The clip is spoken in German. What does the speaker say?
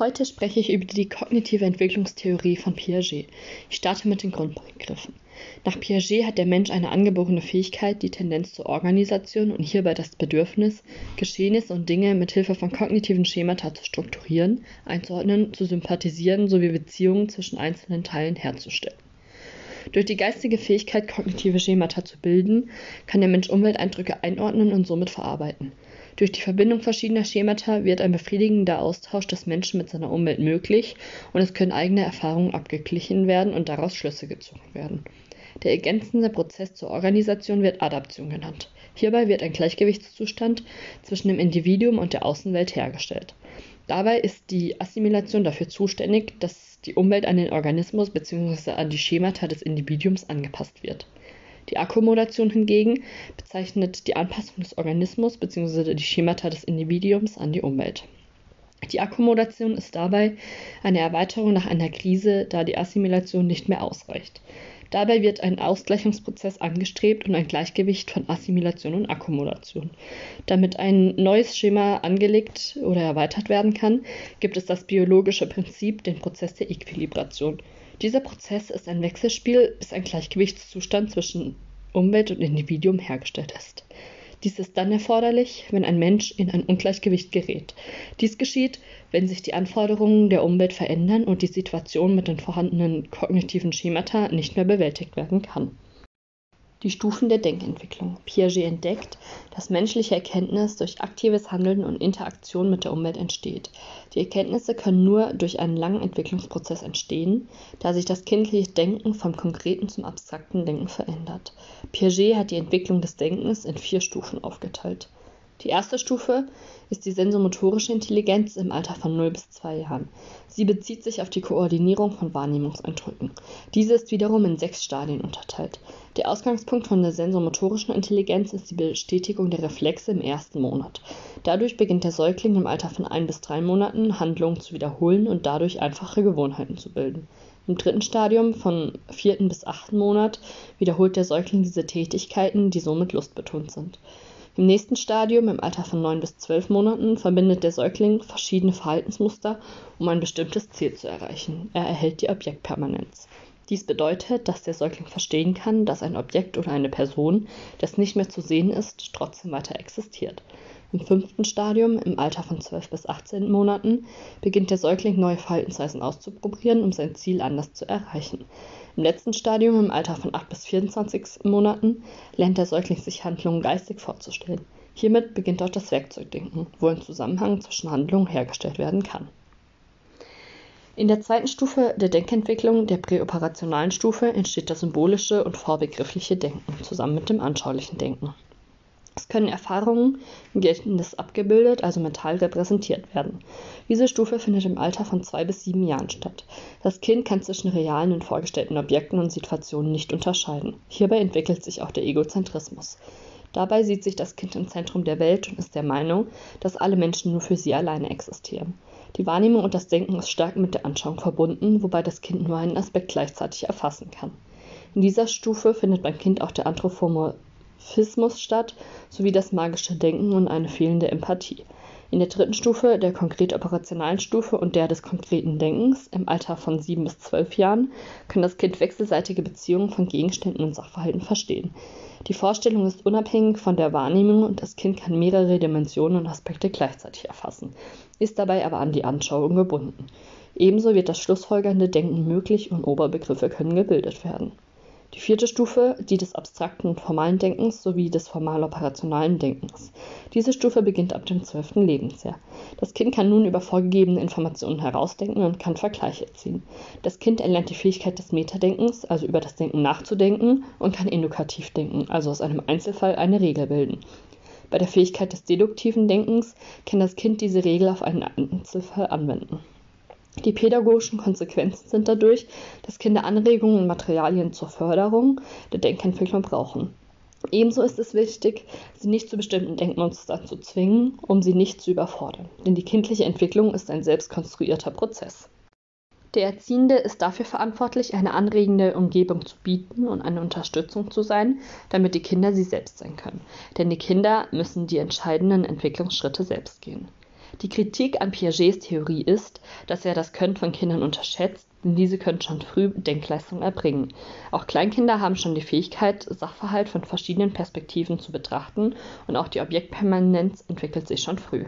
Heute spreche ich über die kognitive Entwicklungstheorie von Piaget. Ich starte mit den Grundbegriffen. Nach Piaget hat der Mensch eine angeborene Fähigkeit, die Tendenz zur Organisation und hierbei das Bedürfnis, Geschehnisse und Dinge mit Hilfe von kognitiven Schemata zu strukturieren, einzuordnen, zu sympathisieren sowie Beziehungen zwischen einzelnen Teilen herzustellen. Durch die geistige Fähigkeit, kognitive Schemata zu bilden, kann der Mensch Umwelteindrücke einordnen und somit verarbeiten. Durch die Verbindung verschiedener Schemata wird ein befriedigender Austausch des Menschen mit seiner Umwelt möglich und es können eigene Erfahrungen abgeglichen werden und daraus Schlüsse gezogen werden. Der ergänzende Prozess zur Organisation wird Adaption genannt. Hierbei wird ein Gleichgewichtszustand zwischen dem Individuum und der Außenwelt hergestellt. Dabei ist die Assimilation dafür zuständig, dass die Umwelt an den Organismus bzw. an die Schemata des Individuums angepasst wird. Die Akkommodation hingegen bezeichnet die Anpassung des Organismus bzw. die Schemata des Individuums an die Umwelt. Die Akkommodation ist dabei eine Erweiterung nach einer Krise, da die Assimilation nicht mehr ausreicht. Dabei wird ein Ausgleichungsprozess angestrebt und ein Gleichgewicht von Assimilation und Akkommodation. Damit ein neues Schema angelegt oder erweitert werden kann, gibt es das biologische Prinzip, den Prozess der Equilibration. Dieser Prozess ist ein Wechselspiel, bis ein Gleichgewichtszustand zwischen Umwelt und Individuum hergestellt ist. Dies ist dann erforderlich, wenn ein Mensch in ein Ungleichgewicht gerät. Dies geschieht, wenn sich die Anforderungen der Umwelt verändern und die Situation mit den vorhandenen kognitiven Schemata nicht mehr bewältigt werden kann. Die Stufen der Denkentwicklung. Piaget entdeckt, dass menschliche Erkenntnis durch aktives Handeln und Interaktion mit der Umwelt entsteht. Die Erkenntnisse können nur durch einen langen Entwicklungsprozess entstehen, da sich das kindliche Denken vom konkreten zum abstrakten Denken verändert. Piaget hat die Entwicklung des Denkens in vier Stufen aufgeteilt. Die erste Stufe ist die sensomotorische Intelligenz im Alter von 0 bis 2 Jahren. Sie bezieht sich auf die Koordinierung von Wahrnehmungseindrücken. Diese ist wiederum in sechs Stadien unterteilt. Der Ausgangspunkt von der sensomotorischen Intelligenz ist die Bestätigung der Reflexe im ersten Monat. Dadurch beginnt der Säugling im Alter von 1 bis 3 Monaten Handlungen zu wiederholen und dadurch einfache Gewohnheiten zu bilden. Im dritten Stadium, von vierten bis achten Monat, wiederholt der Säugling diese Tätigkeiten, die somit lustbetont sind. Im nächsten Stadium, im Alter von 9 bis 12 Monaten, verbindet der Säugling verschiedene Verhaltensmuster, um ein bestimmtes Ziel zu erreichen. Er erhält die Objektpermanenz. Dies bedeutet, dass der Säugling verstehen kann, dass ein Objekt oder eine Person, das nicht mehr zu sehen ist, trotzdem weiter existiert. Im fünften Stadium, im Alter von 12 bis 18 Monaten, beginnt der Säugling neue Verhaltensweisen auszuprobieren, um sein Ziel anders zu erreichen. Im letzten Stadium, im Alter von 8 bis 24 Monaten, lernt der Säugling sich Handlungen geistig vorzustellen. Hiermit beginnt auch das Werkzeugdenken, wo ein Zusammenhang zwischen Handlungen hergestellt werden kann. In der zweiten Stufe der Denkentwicklung, der präoperationalen Stufe, entsteht das symbolische und vorbegriffliche Denken zusammen mit dem anschaulichen Denken. Es können Erfahrungen im Gedächtnis abgebildet, also mental repräsentiert werden. Diese Stufe findet im Alter von zwei bis sieben Jahren statt. Das Kind kann zwischen realen und vorgestellten Objekten und Situationen nicht unterscheiden. Hierbei entwickelt sich auch der Egozentrismus. Dabei sieht sich das Kind im Zentrum der Welt und ist der Meinung, dass alle Menschen nur für sie alleine existieren. Die Wahrnehmung und das Denken ist stark mit der Anschauung verbunden, wobei das Kind nur einen Aspekt gleichzeitig erfassen kann. In dieser Stufe findet beim Kind auch der Anthropomorphismus Phismus statt, sowie das magische Denken und eine fehlende Empathie. In der dritten Stufe, der konkret operationalen Stufe und der des konkreten Denkens, im Alter von 7 bis 12 Jahren, kann das Kind wechselseitige Beziehungen von Gegenständen und Sachverhalten verstehen. Die Vorstellung ist unabhängig von der Wahrnehmung und das Kind kann mehrere Dimensionen und Aspekte gleichzeitig erfassen, ist dabei aber an die Anschauung gebunden. Ebenso wird das schlussfolgernde Denken möglich und Oberbegriffe können gebildet werden. Die vierte Stufe, die des abstrakten und formalen Denkens sowie des formal-operationalen Denkens. Diese Stufe beginnt ab dem zwölften Lebensjahr. Das Kind kann nun über vorgegebene Informationen herausdenken und kann Vergleiche ziehen. Das Kind erlernt die Fähigkeit des Metadenkens, also über das Denken nachzudenken, und kann edukativ denken, also aus einem Einzelfall eine Regel bilden. Bei der Fähigkeit des deduktiven Denkens kann das Kind diese Regel auf einen Einzelfall anwenden. Die pädagogischen Konsequenzen sind dadurch, dass Kinder Anregungen und Materialien zur Förderung der Denkentwicklung brauchen. Ebenso ist es wichtig, sie nicht zu bestimmten Denkmustern zu zwingen, um sie nicht zu überfordern, denn die kindliche Entwicklung ist ein selbstkonstruierter Prozess. Der Erziehende ist dafür verantwortlich, eine anregende Umgebung zu bieten und eine Unterstützung zu sein, damit die Kinder sie selbst sein können. Denn die Kinder müssen die entscheidenden Entwicklungsschritte selbst gehen. Die Kritik an Piagets Theorie ist, dass er das Können von Kindern unterschätzt, denn diese können schon früh Denkleistung erbringen. Auch Kleinkinder haben schon die Fähigkeit, Sachverhalt von verschiedenen Perspektiven zu betrachten und auch die Objektpermanenz entwickelt sich schon früh